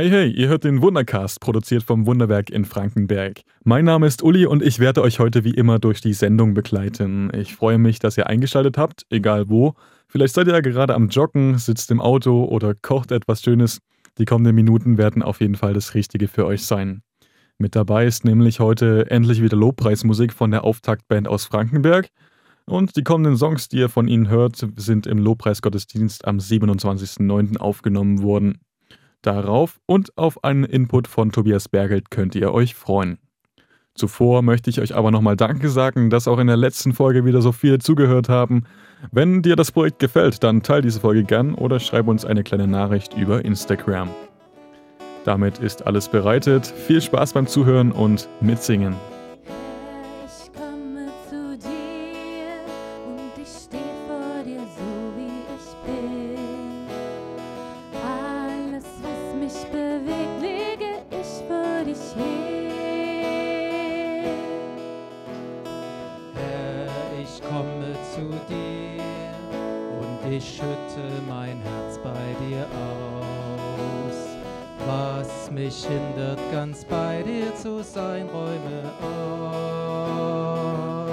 Hey, hey, ihr hört den Wundercast, produziert vom Wunderwerk in Frankenberg. Mein Name ist Uli und ich werde euch heute wie immer durch die Sendung begleiten. Ich freue mich, dass ihr eingeschaltet habt, egal wo. Vielleicht seid ihr ja gerade am Joggen, sitzt im Auto oder kocht etwas Schönes. Die kommenden Minuten werden auf jeden Fall das Richtige für euch sein. Mit dabei ist nämlich heute endlich wieder Lobpreismusik von der Auftaktband aus Frankenberg. Und die kommenden Songs, die ihr von ihnen hört, sind im Lobpreisgottesdienst am 27.09. aufgenommen worden. Darauf und auf einen Input von Tobias Bergelt könnt ihr euch freuen. Zuvor möchte ich euch aber nochmal Danke sagen, dass auch in der letzten Folge wieder so viele zugehört haben. Wenn dir das Projekt gefällt, dann teile diese Folge gern oder schreib uns eine kleine Nachricht über Instagram. Damit ist alles bereitet. Viel Spaß beim Zuhören und mitsingen. zu dir und ich schütte mein Herz bei dir aus. Was mich hindert, ganz bei dir zu sein, räume aus.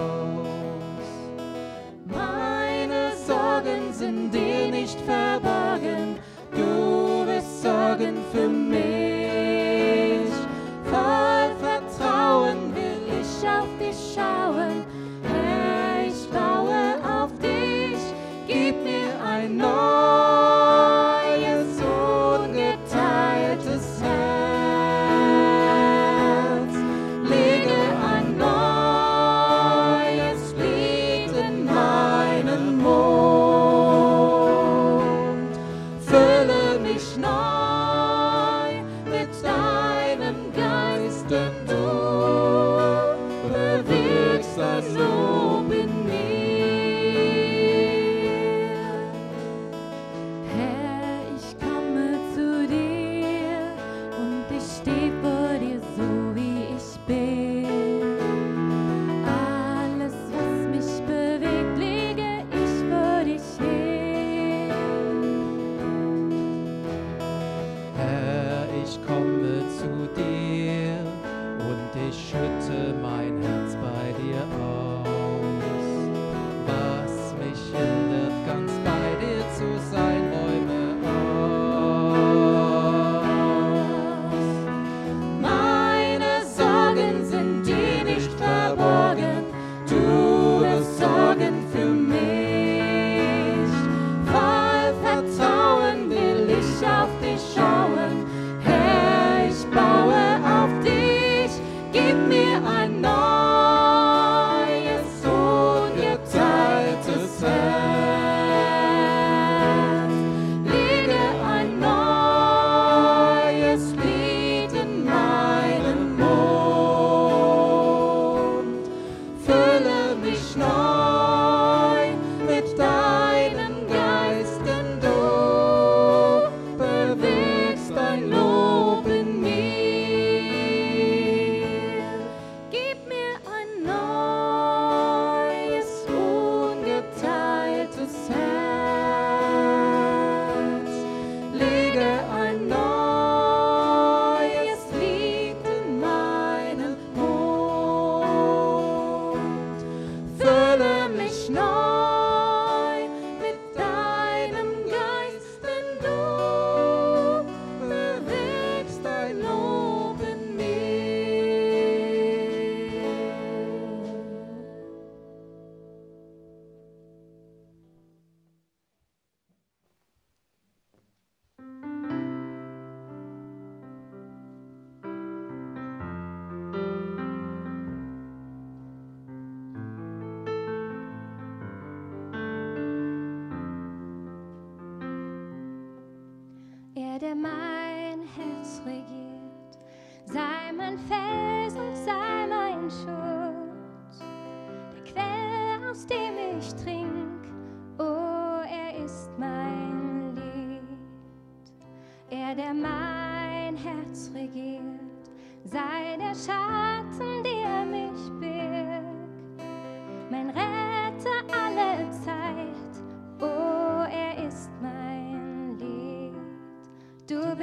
auf dich schauen.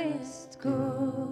Christ go.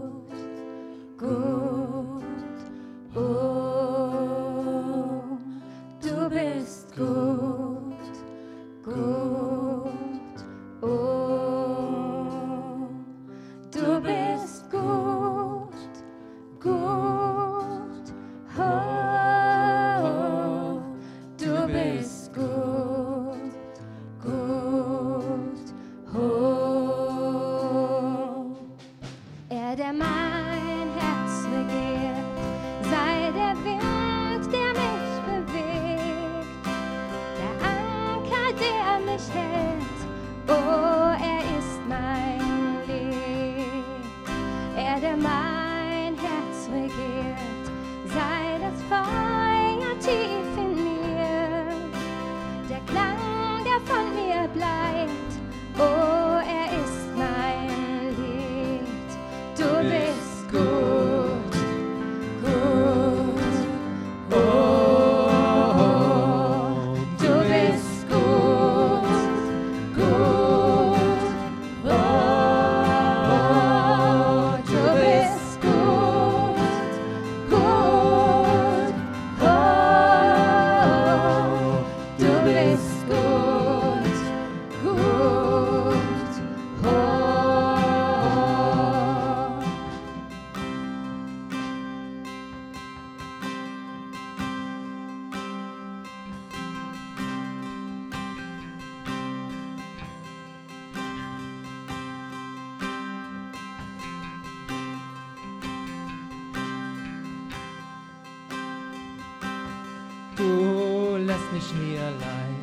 mich nie allein,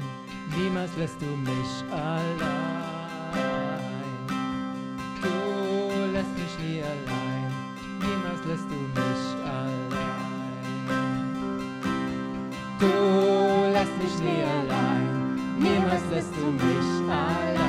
niemals lässt du mich allein. Du lässt mich nie allein, niemals lässt du mich allein. Du lässt mich nie allein, niemals lässt du mich allein.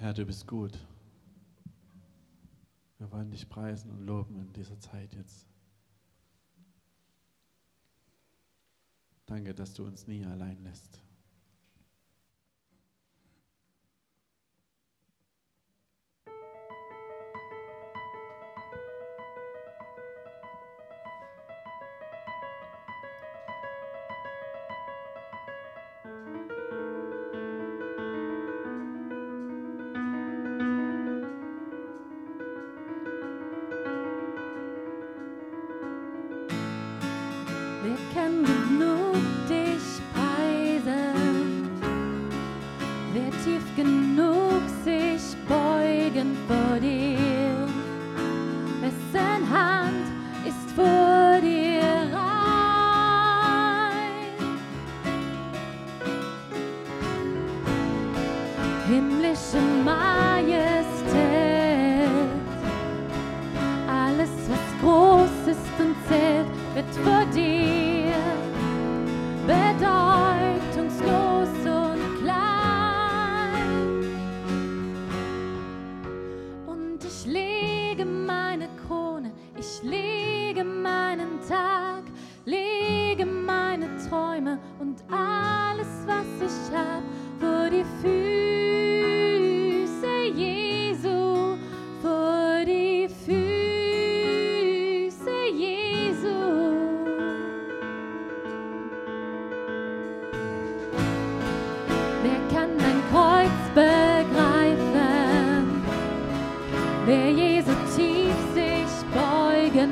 Herr, du bist gut. Wir wollen dich preisen und loben in dieser Zeit jetzt. Danke, dass du uns nie allein lässt.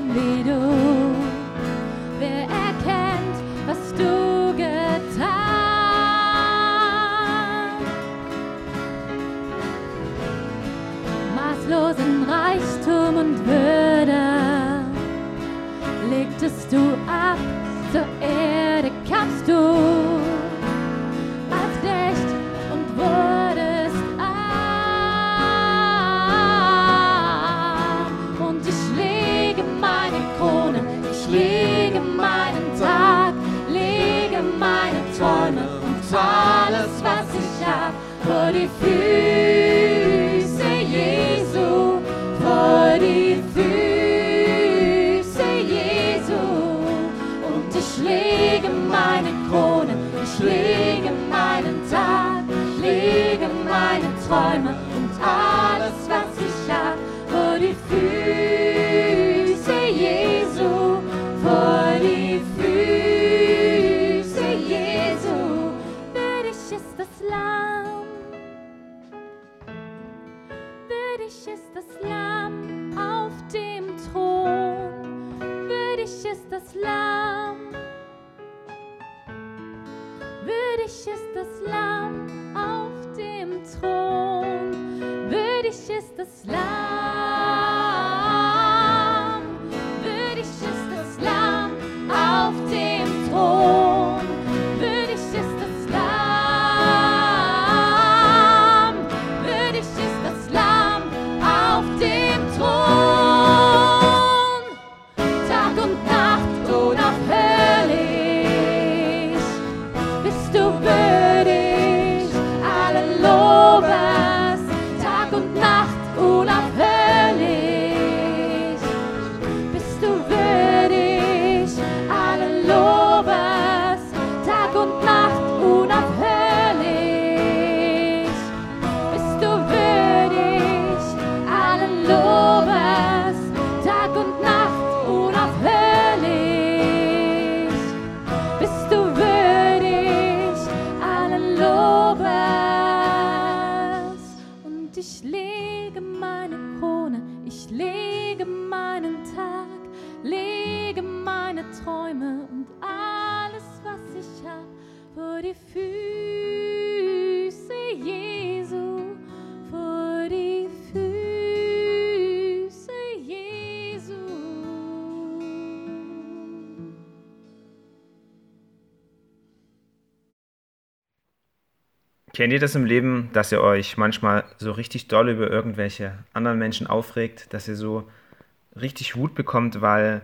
little lege meinen Tag, lege meine Träume und alles, was ich hab, vor die Füße würdig ist das Lamm auf dem Thron, würdig ist das Lamm. Würdig ist das Lamm auf dem Thron. Würdig ist das Lamm. Tag Kennt ihr das im Leben, dass ihr euch manchmal so richtig doll über irgendwelche anderen Menschen aufregt, dass ihr so richtig Wut bekommt, weil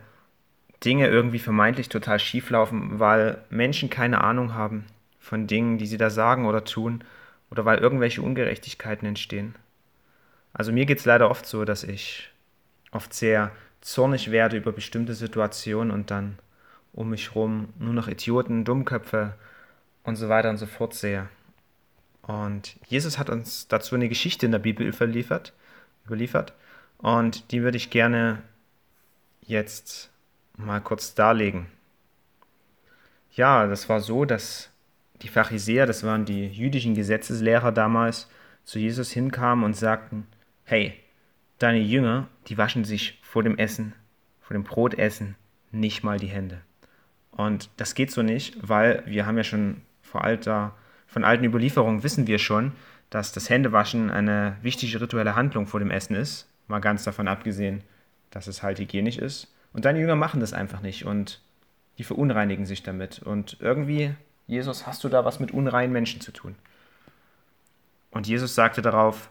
Dinge irgendwie vermeintlich total schief laufen, weil Menschen keine Ahnung haben von Dingen, die sie da sagen oder tun, oder weil irgendwelche Ungerechtigkeiten entstehen? Also mir geht es leider oft so, dass ich oft sehr zornig werde über bestimmte Situationen und dann um mich rum nur noch Idioten, Dummköpfe und so weiter und so fort sehe. Und Jesus hat uns dazu eine Geschichte in der Bibel überliefert, überliefert und die würde ich gerne jetzt mal kurz darlegen. Ja, das war so, dass die Pharisäer, das waren die jüdischen Gesetzeslehrer damals, zu Jesus hinkamen und sagten, hey, deine Jünger, die waschen sich vor dem Essen, vor dem Brotessen nicht mal die Hände. Und das geht so nicht, weil wir haben ja schon vor alter, von alten Überlieferungen wissen wir schon, dass das Händewaschen eine wichtige rituelle Handlung vor dem Essen ist, mal ganz davon abgesehen, dass es halt hygienisch ist. Und deine Jünger machen das einfach nicht und die verunreinigen sich damit. Und irgendwie, Jesus, hast du da was mit unreinen Menschen zu tun? Und Jesus sagte darauf,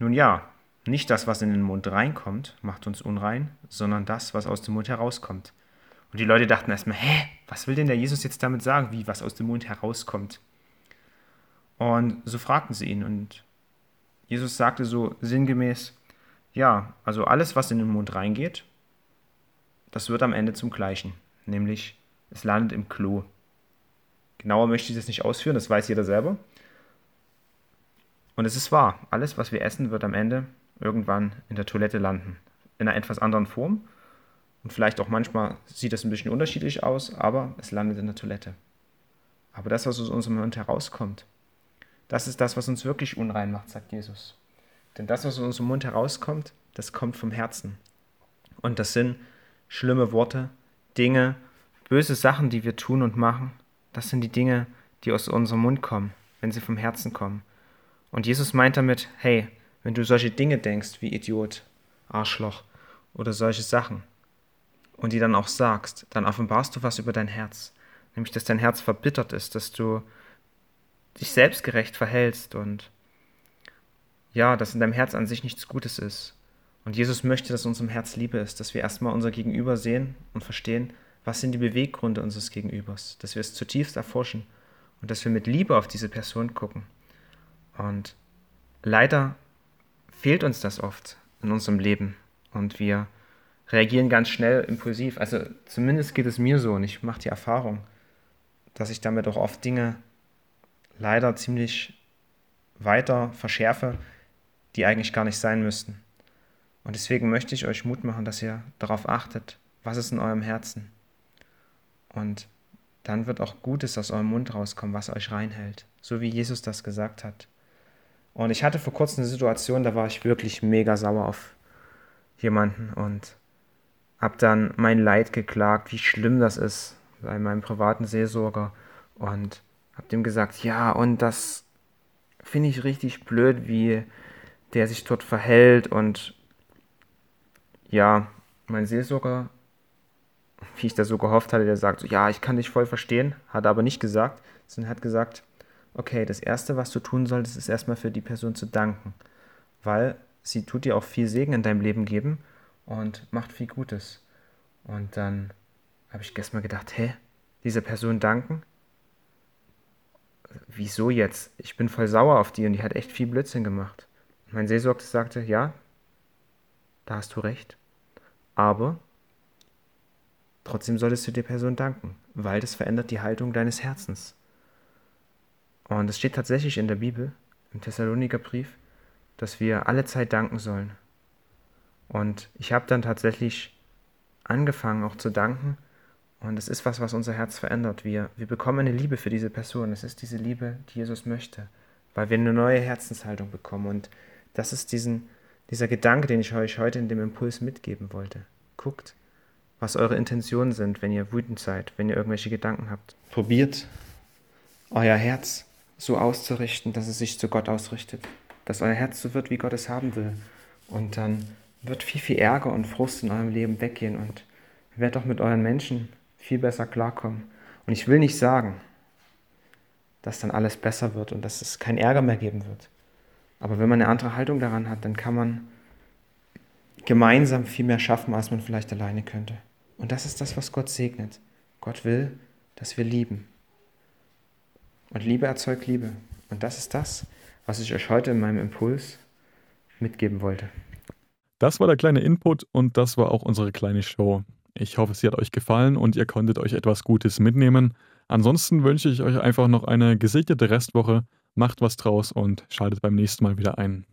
nun ja, nicht das, was in den Mund reinkommt, macht uns unrein, sondern das, was aus dem Mund herauskommt. Und die Leute dachten erstmal, hä, was will denn der Jesus jetzt damit sagen, wie was aus dem Mund herauskommt? Und so fragten sie ihn und Jesus sagte so sinngemäß, ja, also alles, was in den Mund reingeht, das wird am Ende zum Gleichen, nämlich es landet im Klo. Genauer möchte ich das nicht ausführen, das weiß jeder selber. Und es ist wahr, alles, was wir essen, wird am Ende irgendwann in der Toilette landen. In einer etwas anderen Form. Und vielleicht auch manchmal sieht das ein bisschen unterschiedlich aus, aber es landet in der Toilette. Aber das, was aus unserem Mund herauskommt, das ist das, was uns wirklich unrein macht, sagt Jesus. Denn das, was aus unserem Mund herauskommt, das kommt vom Herzen. Und das sind schlimme Worte, Dinge, böse Sachen, die wir tun und machen. Das sind die Dinge, die aus unserem Mund kommen, wenn sie vom Herzen kommen. Und Jesus meint damit, hey, wenn du solche Dinge denkst wie Idiot, Arschloch oder solche Sachen und die dann auch sagst, dann offenbarst du was über dein Herz. Nämlich, dass dein Herz verbittert ist, dass du dich selbstgerecht verhältst und ja, dass in deinem Herz an sich nichts Gutes ist. Und Jesus möchte, dass unserem Herz Liebe ist, dass wir erstmal unser Gegenüber sehen und verstehen, was sind die Beweggründe unseres Gegenübers, dass wir es zutiefst erforschen und dass wir mit Liebe auf diese Person gucken. Und leider fehlt uns das oft in unserem Leben und wir reagieren ganz schnell impulsiv. Also zumindest geht es mir so und ich mache die Erfahrung, dass ich damit auch oft Dinge leider ziemlich weiter verschärfe, die eigentlich gar nicht sein müssten. Und deswegen möchte ich euch Mut machen, dass ihr darauf achtet, was ist in eurem Herzen. Und dann wird auch Gutes aus eurem Mund rauskommen, was euch reinhält, so wie Jesus das gesagt hat. Und ich hatte vor kurzem eine Situation, da war ich wirklich mega sauer auf jemanden und habe dann mein Leid geklagt, wie schlimm das ist bei meinem privaten Seelsorger und habe dem gesagt, ja, und das finde ich richtig blöd, wie der sich dort verhält und ja, mein Seelsorger, wie ich das so gehofft hatte, der sagt so, ja, ich kann dich voll verstehen, hat aber nicht gesagt, sondern hat gesagt, okay, das Erste, was du tun solltest, ist erstmal für die Person zu danken, weil sie tut dir auch viel Segen in deinem Leben geben und macht viel Gutes. Und dann habe ich gestern gedacht, hä, dieser Person danken? Wieso jetzt? Ich bin voll sauer auf die und die hat echt viel Blödsinn gemacht. Mein Seelsorger sagte, ja, da hast du recht. Aber trotzdem solltest du der Person danken, weil das verändert die Haltung deines Herzens. Und es steht tatsächlich in der Bibel, im Thessalonikerbrief, dass wir alle Zeit danken sollen. Und ich habe dann tatsächlich angefangen auch zu danken. Und es ist was, was unser Herz verändert. Wir, wir bekommen eine Liebe für diese Person. Es ist diese Liebe, die Jesus möchte, weil wir eine neue Herzenshaltung bekommen. Und das ist diesen, dieser Gedanke, den ich euch heute in dem Impuls mitgeben wollte. Guckt, was eure Intentionen sind, wenn ihr wütend seid, wenn ihr irgendwelche Gedanken habt. Probiert euer Herz so auszurichten, dass es sich zu Gott ausrichtet. Dass euer Herz so wird, wie Gott es haben will. Und dann wird viel, viel Ärger und Frust in eurem Leben weggehen und ihr werdet auch mit euren Menschen viel besser klarkommen. Und ich will nicht sagen, dass dann alles besser wird und dass es keinen Ärger mehr geben wird. Aber wenn man eine andere Haltung daran hat, dann kann man gemeinsam viel mehr schaffen, als man vielleicht alleine könnte. Und das ist das, was Gott segnet. Gott will, dass wir lieben. Und Liebe erzeugt Liebe. Und das ist das, was ich euch heute in meinem Impuls mitgeben wollte. Das war der kleine Input und das war auch unsere kleine Show. Ich hoffe, sie hat euch gefallen und ihr konntet euch etwas Gutes mitnehmen. Ansonsten wünsche ich euch einfach noch eine gesegnete Restwoche. Macht was draus und schaltet beim nächsten Mal wieder ein.